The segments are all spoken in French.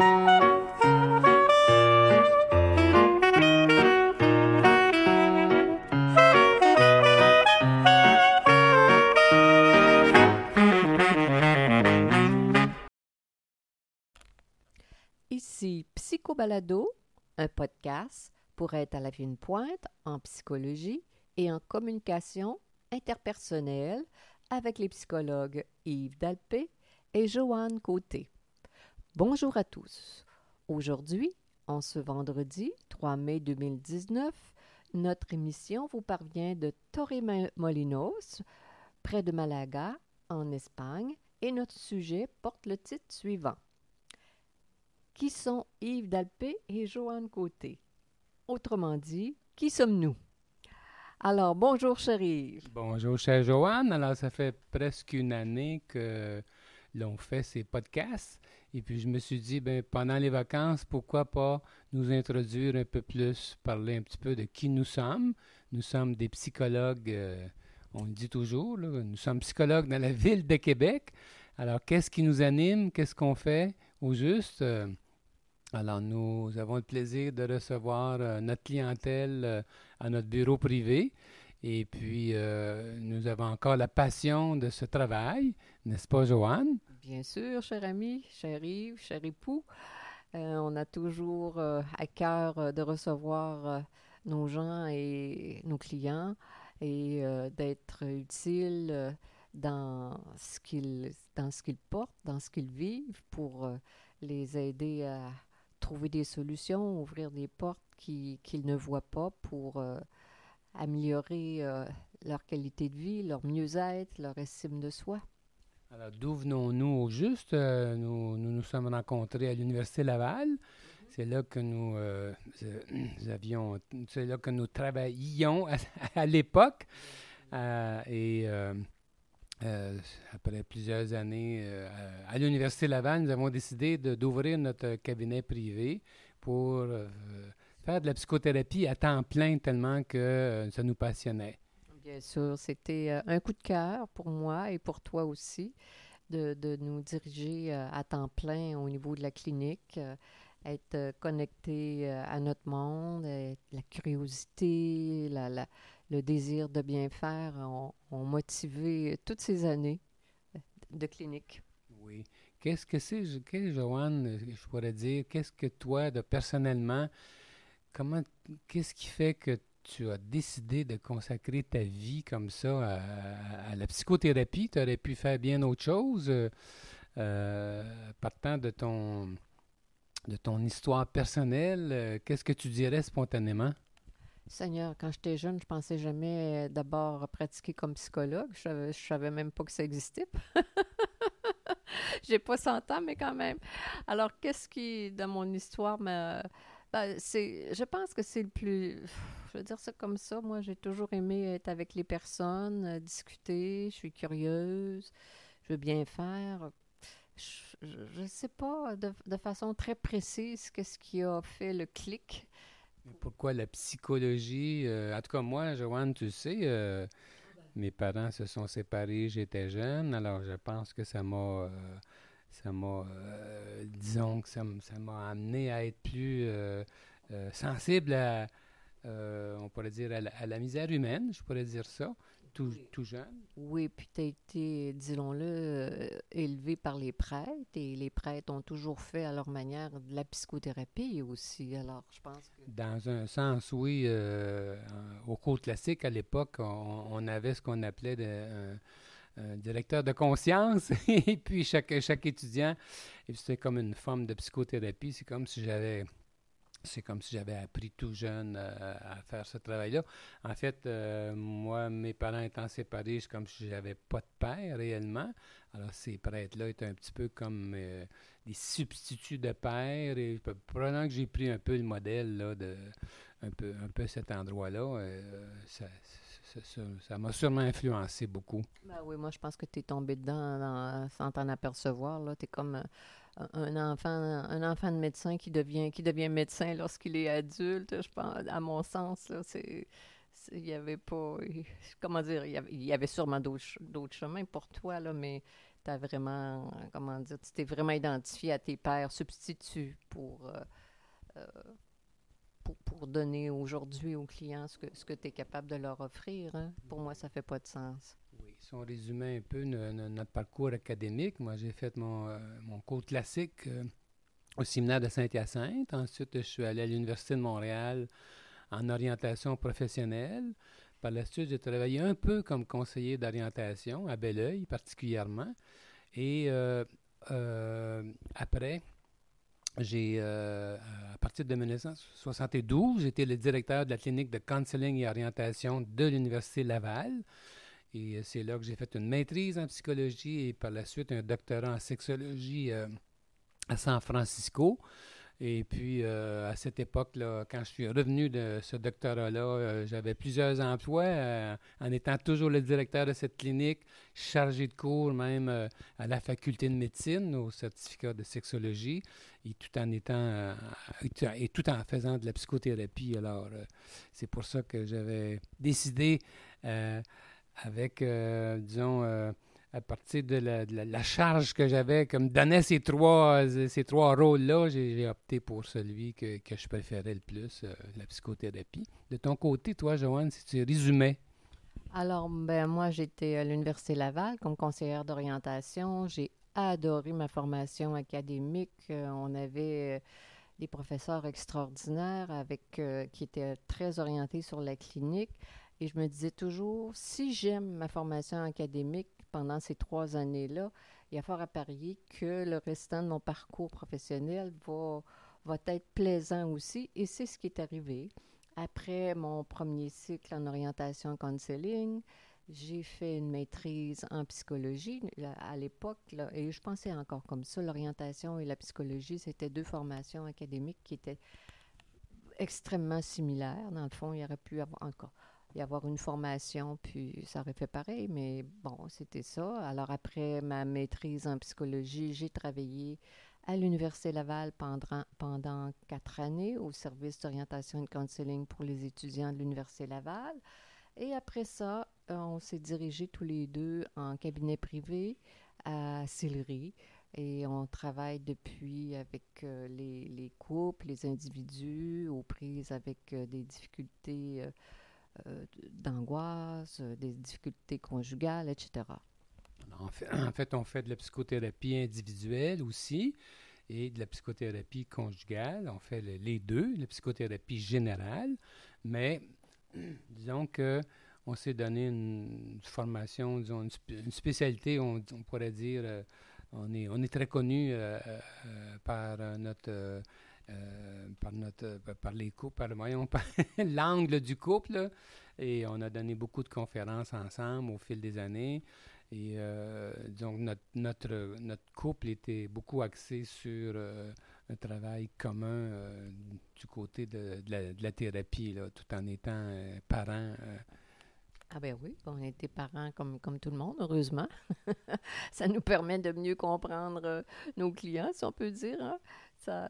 Ici Psychobalado, un podcast pour être à la fine pointe en psychologie et en communication interpersonnelle avec les psychologues Yves Dalpé et Joanne Côté. Bonjour à tous. Aujourd'hui, en ce vendredi 3 mai 2019, notre émission vous parvient de Torremolinos, près de Malaga, en Espagne, et notre sujet porte le titre suivant. Qui sont Yves Dalpé et Joanne Côté? Autrement dit, qui sommes-nous? Alors, bonjour, chérie. Bonjour, chère Joanne. Alors, ça fait presque une année que l'on fait ces podcasts. Et puis, je me suis dit, ben, pendant les vacances, pourquoi pas nous introduire un peu plus, parler un petit peu de qui nous sommes. Nous sommes des psychologues, euh, on le dit toujours, nous sommes psychologues dans la ville de Québec. Alors, qu'est-ce qui nous anime? Qu'est-ce qu'on fait au juste? Euh, alors, nous avons le plaisir de recevoir euh, notre clientèle à notre bureau privé. Et puis, euh, nous avons encore la passion de ce travail, n'est-ce pas, Joanne? Bien sûr, cher ami, cher Yves, cher époux. Euh, on a toujours euh, à cœur de recevoir nos gens et nos clients et d'être utile dans ce qu'ils dans portent, dans ce qu'ils vivent pour les aider à trouver des solutions, ouvrir des portes qui- qu'ils ne voient pas pour améliorer euh, leur qualité de vie, leur mieux-être, leur estime de soi. Alors, d'où venons-nous au juste? Euh, nous, nous sommes rencontrés à l'Université Laval. C'est là que nous, euh, avions, c'est là que nous travaillions à, l'époque. Et après plusieurs années à l'Université Laval, nous avons décidé d'ouvrir notre cabinet privé pour faire de la psychothérapie à temps plein tellement que euh, ça nous passionnait. Bien sûr, c'était euh, un coup de cœur pour moi et pour toi aussi de, de nous diriger euh, à temps plein au niveau de la clinique, être connecté à notre monde, la curiosité, la, la- le désir de bien faire ont, ont motivé toutes ces années de clinique. Oui. Qu'est-ce que c'est, qu'est-ce, Joanne, je pourrais dire, qu'est-ce que toi, de personnellement, comment, qu'est-ce qui fait que tu as décidé de consacrer ta vie comme ça à, la psychothérapie? Tu aurais pu faire bien autre chose, euh, euh, partant de ton, de ton histoire personnelle. euh, qu'est-ce que tu dirais spontanément? Seigneur, quand j'étais jeune, je pensais jamais d'abord pratiquer comme psychologue. Je savais, je savais même pas que ça existait. J'ai pas 100 ans, mais quand même. Alors, qu'est-ce qui, dans mon histoire, me... ben, c'est, je pense que c'est le plus... Je veux dire ça comme ça. Moi, j'ai toujours aimé être avec les personnes, euh, discuter. Je suis curieuse. Je veux bien faire. Je ne sais pas de, de façon très précise qu'est-ce qui a fait le clic. Pourquoi la psychologie? euh, en tout cas, moi, Joanne, tu sais, euh, mes parents se sont séparés, j'étais jeune, alors je pense que ça m'a, euh, ça m'a, euh, disons que ça, m'a amené à être plus euh, euh, sensible à, on pourrait dire, à la, à la misère humaine, je pourrais dire ça, tout, tout jeune. Oui, puis tu as été, disons-le, élevé par les prêtres et les prêtres ont toujours fait à leur manière de la psychothérapie aussi. Alors, je pense que. Dans un sens, oui, euh, au cours classique, à l'époque, on, on avait ce qu'on appelait de- un, un directeur de conscience, et puis chaque, chaque étudiant, et c'était comme une forme de psychothérapie, c'est comme si j'avais... C'est comme si j'avais appris tout jeune euh, à faire ce travail-là. En fait, euh, moi, mes parents étant séparés, c'est comme si j'avais pas de père réellement. Alors, ces prêtres-là étaient un petit peu comme euh, des substituts de père. Et que j'ai pris un peu le modèle là, de un peu, un peu cet endroit-là. euh, ça ça- m'a sûrement influencé beaucoup. Ben oui, moi, je pense que tu es tombé dedans dans- sans t'en apercevoir. Tu es comme euh, un, enfant, un enfant de médecin qui devient, qui devient médecin lorsqu'il est adulte. Je pense, à mon sens, c'est. Il n'y avait pas. Comment dire? Il y avait, sûrement d'autres ch- d'autres chemins pour toi, là, mais tu vraiment, comment dire, tu t'es vraiment identifié à tes pères substituts pour, pour, donner aujourd'hui aux clients ce que, ce que tu es capable de leur offrir. Hein? Pour moi, ça fait pas de sens. Oui, si on résumait un peu notre parcours académique, moi, j'ai fait mon, mon cours classique au séminaire de Saint-Hyacinthe. Ensuite, je suis allé à l'Université de Montréal en orientation professionnelle. Par la suite, j'ai travaillé un peu comme conseiller d'orientation, à Belleuil particulièrement. Et euh, euh, après, j'ai, euh, à partir de 1972, j'étais le directeur de la clinique de counseling et orientation de l'Université Laval. Et c'est là que j'ai fait une maîtrise en psychologie et par la suite un doctorat en sexologie à San Francisco. Et puis, euh, à cette époque-là, quand je suis revenu de ce doctorat-là, euh, j'avais plusieurs emplois euh, en étant toujours le directeur de cette clinique, chargé de cours même à la faculté de médecine, au certificat de sexologie, et tout en étant et tout en faisant de la psychothérapie. Alors, c'est pour ça que j'avais décidé avec, disons, à partir de la, charge que j'avais, comme donnait ces trois, ces trois rôles-là, j'ai opté pour celui que, je préférais le plus, euh, la psychothérapie. De ton côté, toi, Joanne, si tu résumais. Alors, ben moi, j'étais à l'Université Laval comme conseillère d'orientation. J'ai adoré ma formation académique. Euh, on avait euh, des professeurs extraordinaires avec qui étaient très orientés sur la clinique. Et je me disais toujours, si j'aime ma formation académique, pendant ces trois années-là, il y a fort à parier que le restant de mon parcours professionnel va, va être plaisant aussi. Et c'est ce qui est arrivé. Après mon premier cycle en orientation counseling, j'ai fait une maîtrise en psychologie à l'époque, et je pensais encore comme ça, l'orientation et la psychologie, c'était deux formations académiques qui étaient extrêmement similaires. Dans le fond, il y aurait pu avoir encore avoir une formation, puis ça aurait fait pareil, mais bon, c'était ça. Alors après ma maîtrise en psychologie, j'ai travaillé à l'Université Laval pendant, pendant quatre années au service d'orientation et de counseling pour les étudiants de l'Université Laval. Et après ça, euh, on s'est dirigés tous les deux en cabinet privé à Sillery. Et on travaille depuis avec euh, les, les, couples, les individus aux prises avec euh, des difficultés d'angoisse, euh, des difficultés conjugales, etc. En fait, en fait, on fait de la psychothérapie individuelle aussi et de la psychothérapie conjugale. On fait les deux, la psychothérapie générale, mais disons que on s'est donné une, formation, disons, une, spécialité, on, pourrait dire, euh, on, est, on est très connu par notre euh, par, notre, euh, par les couples, par, voyons, par l'angle du couple. et on a donné beaucoup de conférences ensemble au fil des années. Et euh, donc, notre, notre, couple était beaucoup axé sur un travail commun du côté de, la, thérapie, tout en étant parents. Ah ben oui, on était parents comme, comme tout le monde, heureusement. ça nous permet de mieux comprendre nos clients, si on peut dire. Hein?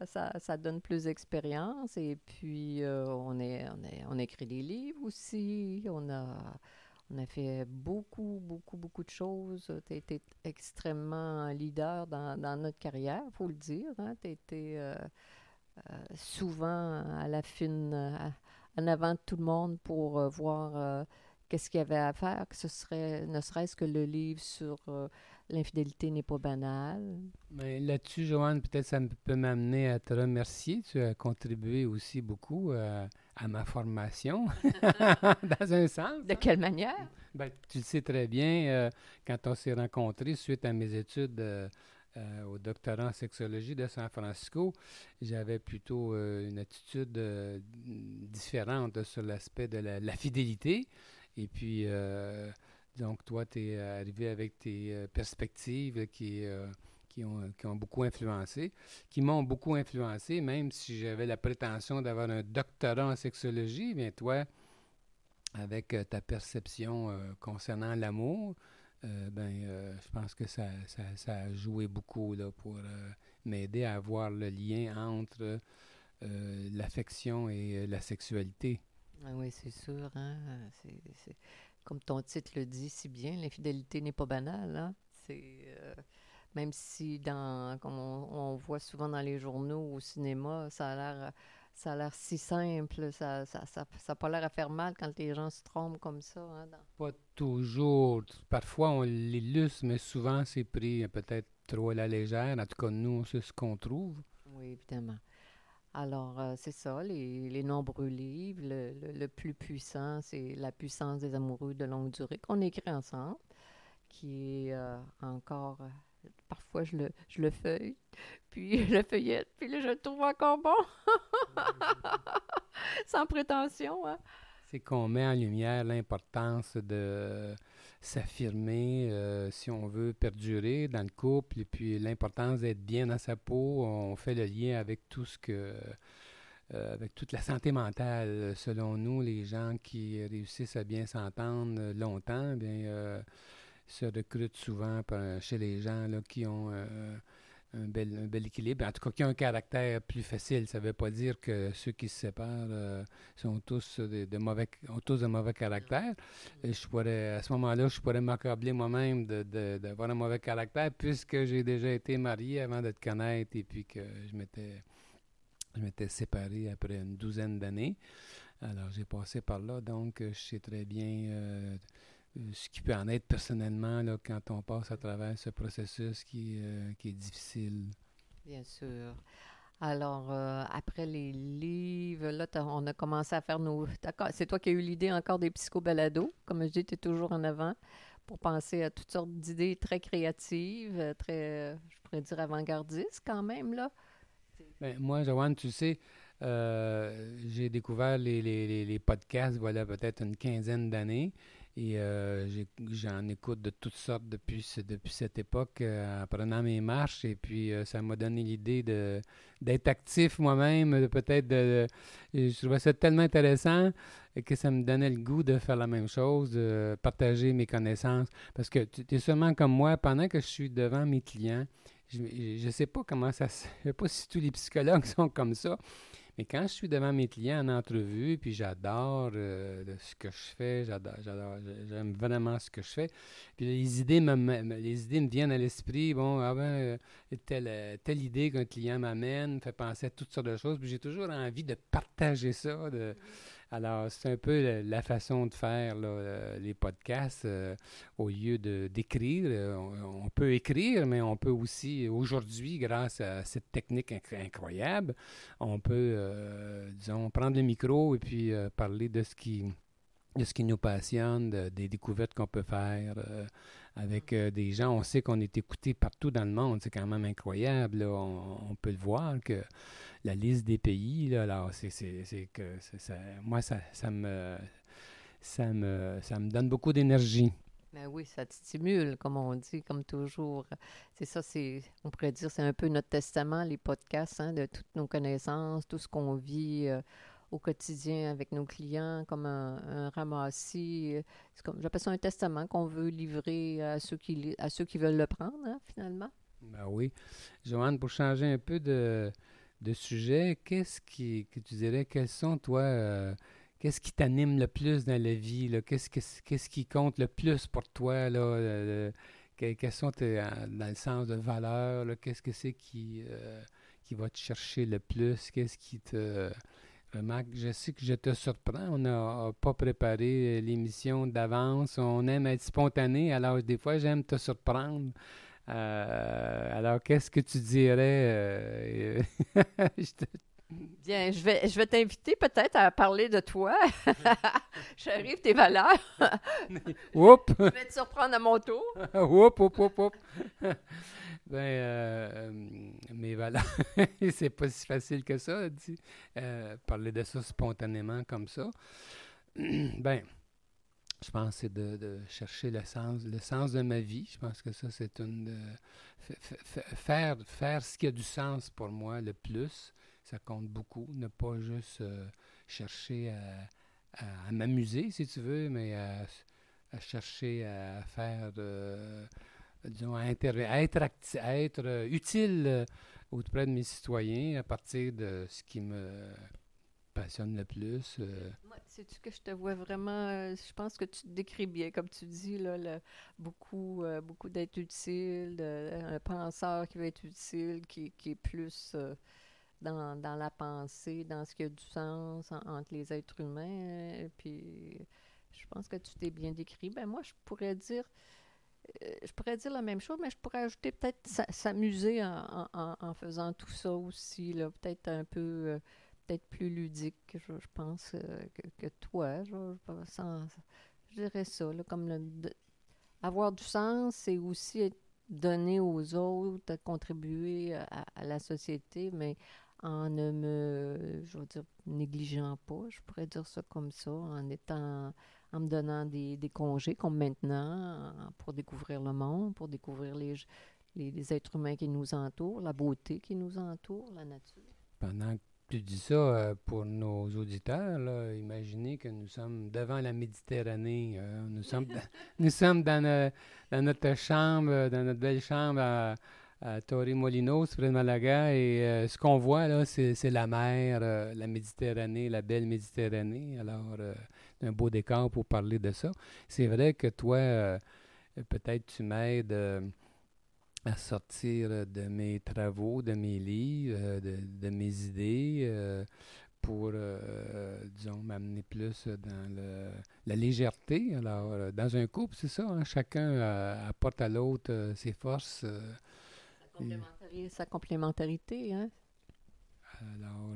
Ça, donne plus d'expérience. Et puis, euh, on, écrit des livres aussi. On a, on a fait beaucoup, beaucoup, beaucoup de choses. Tu as été extrêmement leader dans, dans notre carrière, il faut le dire. Hein? Tu as été euh, euh, souvent à la fine, en avant de tout le monde pour voir qu'est-ce qu'il y avait à faire, que ce serait ne serait-ce que le livre sur L'infidélité n'est pas banale. Mais là-dessus, Joanne, peut-être ça peut m'amener à te remercier. Tu as contribué aussi beaucoup euh, à ma formation, dans un sens. De quelle manière? Ben, tu le sais très bien, euh, quand on s'est rencontrés suite à mes études euh, au doctorat en sexologie de San Francisco, j'avais plutôt une attitude différente sur l'aspect de la, la, fidélité. Et puis donc, toi, tu es euh, arrivé avec tes euh, perspectives qui, euh, qui, ont, qui, ont, beaucoup influencé, qui m'ont beaucoup influencé, même si j'avais la prétention d'avoir un doctorat en sexologie, bien toi, avec ta perception concernant l'amour, ben, je pense que ça, ça, a joué beaucoup là, pour m'aider à voir le lien entre l'affection et la sexualité. Ah oui, c'est sûr. Hein? C'est comme ton titre le dit si bien, l'infidélité n'est pas banale. Hein? Euh, même si, dans, comme on, voit souvent dans les journaux, au cinéma, ça a l'air ça a l'air si simple, ça n'a ça, ça, pas l'air à faire mal quand les gens se trompent comme ça. Hein, pas toujours. Parfois, on l'illustre, mais souvent, c'est pris peut-être trop à la légère. En tout cas, nous, c'est ce qu'on trouve. Oui, évidemment. Alors, euh, c'est ça, les, les, nombreux livres. Le, le, plus puissant, c'est La puissance des amoureux de longue durée qu'on écrit ensemble, qui est euh, encore euh, parfois je le, je le feuille, puis je le feuillette, puis là, je le trouve encore bon. Sans prétention. Hein? C'est qu'on met en lumière l'importance de s'affirmer, euh, si on veut perdurer dans le couple, et puis l'importance d'être bien dans sa peau. On fait le lien avec tout ce que. Euh, avec toute la santé mentale, selon nous, les gens qui réussissent à bien s'entendre longtemps, bien, euh, se recrutent souvent chez les gens là, qui ont euh, un, bel, un, bel, équilibre. En tout cas, qui ont un caractère plus facile. Ça ne veut pas dire que ceux qui se séparent euh, sont tous de, mauvais, ont tous de mauvais caractère. Et je pourrais, à ce moment-là, je pourrais m'accabler moi-même d'avoir de, un mauvais caractère puisque j'ai déjà été marié avant de te connaître et puis que je m'étais, je m'étais séparé après une douzaine d'années. Alors, j'ai passé par là, donc je sais très bien euh, ce qui peut en être personnellement là, quand on passe à travers ce processus qui, euh, qui est difficile. Bien sûr. Alors, euh, après les livres, là, on a commencé à faire nos... C'est toi qui as eu l'idée encore des psychobalados. Comme je dis, tu es toujours en avant pour penser à toutes sortes d'idées très créatives, très, je pourrais dire, avant-gardistes quand même, là. Ben, moi, Joanne, tu sais, euh, j'ai découvert les, les, les podcasts, voilà, peut-être une quinzaine d'années. Et euh, j'en écoute de toutes sortes depuis, depuis cette époque euh, en prenant mes marches. Et puis, euh, ça m'a donné l'idée d'être actif moi-même, peut-être de, Je trouvais ça tellement intéressant que ça me donnait le goût de faire la même chose, de partager mes connaissances. Parce que tu es seulement comme moi, pendant que je suis devant mes clients, je ne sais pas comment ça se... Je sais pas si tous les psychologues sont comme ça, mais quand je suis devant mes clients en entrevue, puis j'adore euh, ce que je fais, j'adore, j'aime vraiment ce que je fais. Puis les idées me, les idées me viennent à l'esprit. Bon, ah ben, euh, telle, telle idée qu'un client m'amène me fait penser à toutes sortes de choses. Puis j'ai toujours envie de partager ça, alors, c'est un peu la, façon de faire euh, les podcasts. Euh, au lieu d'écrire, euh, on, peut écrire, mais on peut aussi, aujourd'hui, grâce à cette technique incroyable, on peut, disons, prendre le micro et puis parler de ce qui de ce qui nous passionne, des découvertes qu'on peut faire avec des gens. On sait qu'on est écouté partout dans le monde. C'est quand même incroyable. On, on, peut le voir que la liste des pays. Là, alors, c'est, que ça, moi, ça, ça, me, ça, me, ça me donne beaucoup d'énergie. Ben oui, ça te stimule, comme on dit, comme toujours. C'est ça, c'est, on pourrait dire, c'est un peu notre testament, les podcasts, hein, de toutes nos connaissances, tout ce qu'on vit euh, au quotidien avec nos clients, comme un, ramassis. C'est comme, j'appelle ça un testament qu'on veut livrer à ceux qui, à ceux qui veulent le prendre, hein, finalement. Ben oui. Joanne, pour changer un peu de, de sujets, qu'est-ce qui, que tu dirais, quels sont, toi, euh, qu'est-ce qui t'anime le plus dans la vie? Qu'est-ce, qu'est-ce qui compte le plus pour toi? Là, quels sont tes, dans le sens de valeur? qu'est-ce que c'est qui, euh, qui va te chercher le plus? Qu'est-ce qui te... Remarque, je sais que je te surprends. On n'a pas préparé l'émission d'avance. On aime être spontané. Alors, des fois, j'aime te surprendre. Euh, alors, qu'est-ce que tu dirais? Euh, Bien, je vais, je vais t'inviter peut-être à parler de toi. J'arrive tes valeurs. Oups! je vais te surprendre à mon tour. oups, oups, oups, oups. ben, euh, mes valeurs, c'est pas si facile que ça, dit. parler de ça spontanément comme ça. ben, je pense c'est de, chercher le sens, le sens de ma vie. Je pense que ça, c'est une. faire, faire ce qui a du sens pour moi le plus, ça compte beaucoup. Ne pas juste euh, chercher à, m'amuser, si tu veux, mais à, chercher à faire, euh, disons, à, être, à être utile auprès de mes citoyens à partir de ce qui me passionne le plus? Euh? Sais-tu que je te vois vraiment, je pense que tu te décris bien, comme tu dis, là, beaucoup, beaucoup d'être utile, un penseur qui va être utile, qui, qui est plus dans, la pensée, dans ce qui a du sens entre les êtres humains. puis je pense que tu t'es bien décrit. Ben moi, je pourrais dire euh, je pourrais dire la même chose, mais je pourrais ajouter peut-être s'amuser en, faisant tout ça aussi, peut-être un peu, euh, peut-être plus ludique, je, pense, euh, que, toi. Je, dirais ça, là, comme le, avoir du sens, c'est aussi donner aux autres, contribuer à, la société, mais en ne me, je veux dire, négligeant pas, je pourrais dire ça comme ça, en étant en me donnant des, des, congés comme maintenant pour découvrir le monde, pour découvrir les, les, êtres humains qui nous entourent, la beauté qui nous entoure, la nature. Pendant que tu dis ça euh, pour nos auditeurs, imaginez que nous sommes devant la Méditerranée. Euh, nous, sommes dans, nous sommes dans, dans, notre chambre, dans notre belle chambre à, à Torremolinos, près de Malaga, et euh, ce qu'on voit là, c'est la mer, la Méditerranée, la belle Méditerranée. Alors, un beau décor pour parler de ça. C'est vrai que toi, euh, peut-être tu m'aides euh, à sortir de mes travaux, de mes livres, euh, de, mes idées, pour, disons, m'amener plus dans la légèreté. Alors, dans un couple, c'est ça, hein, chacun apporte à l'autre ses forces. Sa, complémentarité, hein? Alors,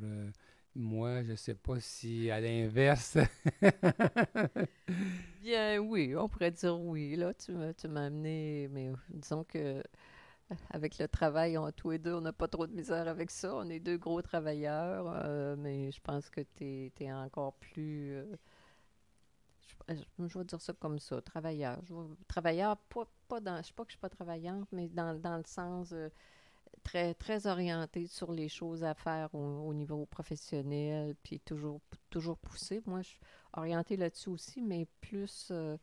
moi, je ne sais pas si à l'inverse. Bien, oui, on pourrait dire oui. Là, tu m'as amené, mais disons que avec le travail, on, tous les deux, on n'a pas trop de misère avec ça. On est deux gros travailleurs, euh, mais je pense que tu es, encore plus. Euh, je, vais dire ça comme ça, travailleur. Je, travailleur, pas, pas dans. Je sais pas que je ne suis pas travaillante, mais dans, dans le sens. Euh, très, très orienté sur les choses à faire au, niveau professionnel, puis toujours, toujours poussé. Moi, je suis orientée là-dessus aussi, mais plus. Euh,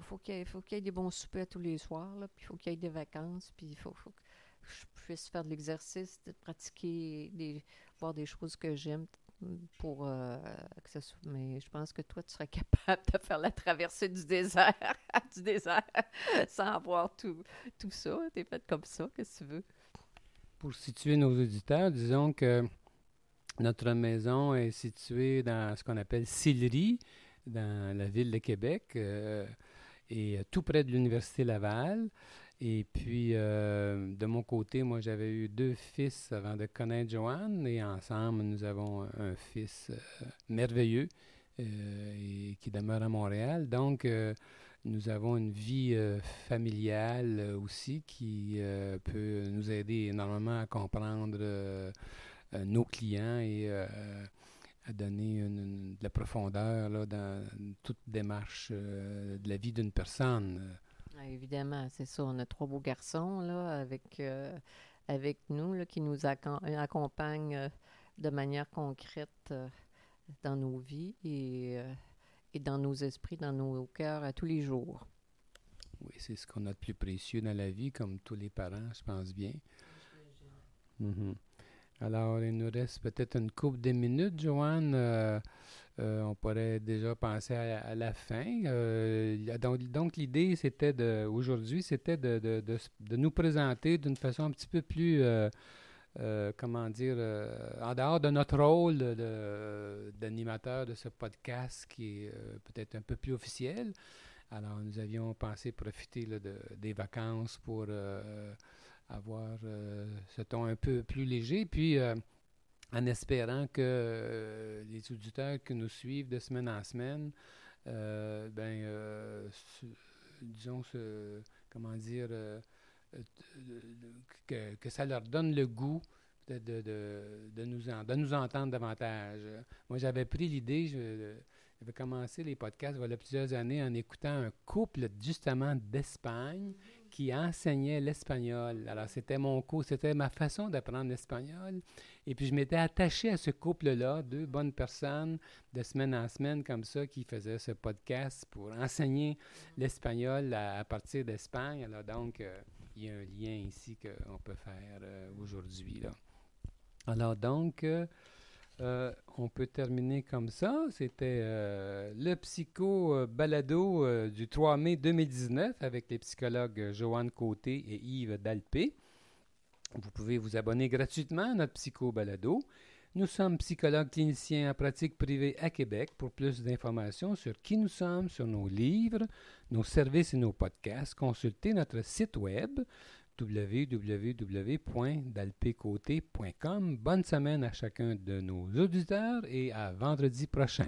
faut qu'il qu'il y ait des bons soupers tous les soirs, puis il faut qu'il y ait des vacances, puis il faut, faut, que je puisse faire de l'exercice, de pratiquer, des, voir des choses que j'aime pour euh, que ça soit. Mais je pense que toi, tu serais capable de faire la traversée du désert, du désert, sans avoir tout, tout ça. T'es faite comme ça, qu'est-ce que tu veux? Pour situer nos auditeurs, disons que notre maison est située dans ce qu'on appelle Sillery, dans la ville de Québec, euh, et tout près de l'Université Laval. Et puis, euh, de mon côté, moi, j'avais eu deux fils avant de connaître Joanne, et ensemble, nous avons un fils euh, merveilleux et qui demeure à Montréal. Donc, nous avons une vie euh, familiale euh, aussi qui euh, peut nous aider énormément à comprendre nos clients et à donner de la profondeur là, dans toute démarche de la vie d'une personne. Ah, évidemment, c'est ça. On a trois beaux garçons là, avec, avec nous là, qui nous accompagnent de manière concrète dans nos vies et et dans nos esprits, dans nos cœurs à tous les jours. Oui, c'est ce qu'on a de plus précieux dans la vie, comme tous les parents, je pense bien. Mhm. Alors, il nous reste peut-être une couple de minutes, Joanne. Euh, euh, on pourrait déjà penser à, la fin. Euh, donc, l'idée, c'était de aujourd'hui, c'était de, de, de, nous présenter d'une façon un petit peu plus comment dire, en dehors de notre rôle d'animateur de, ce podcast qui est peut-être un peu plus officiel. Alors, nous avions pensé profiter de, des vacances pour avoir ce ton un peu plus léger. Puis, en espérant que les auditeurs qui nous suivent de semaine en semaine, ben, disons, ce, comment dire, que, que, ça leur donne le goût de, de, de, nous, de nous entendre davantage. Moi, j'avais pris l'idée, j'avais commencé les podcasts voilà plusieurs années en écoutant un couple justement d'Espagne qui enseignait l'espagnol. Alors, c'était mon cours, c'était ma façon d'apprendre l'espagnol. Et puis, je m'étais attaché à ce couple-là, deux bonnes personnes, de semaine en semaine, comme ça, qui faisaient ce podcast pour enseigner l'espagnol à, partir d'Espagne. Alors, donc, euh, il y a un lien ici qu'on peut faire euh, aujourd'hui. Alors donc, euh, Euh, on peut terminer comme ça. C'était euh, le psycho euh, balado du 3 mai 2019 avec les psychologues Joanne Côté et Yves Dalpé. Vous pouvez vous abonner gratuitement à notre psycho balado. Nous sommes psychologues cliniciens en pratique privée à Québec. Pour plus d'informations sur qui nous sommes, sur nos livres, nos services et nos podcasts, consultez notre site web www.dalpécoté.com. Bonne semaine à chacun de nos auditeurs et à vendredi prochain.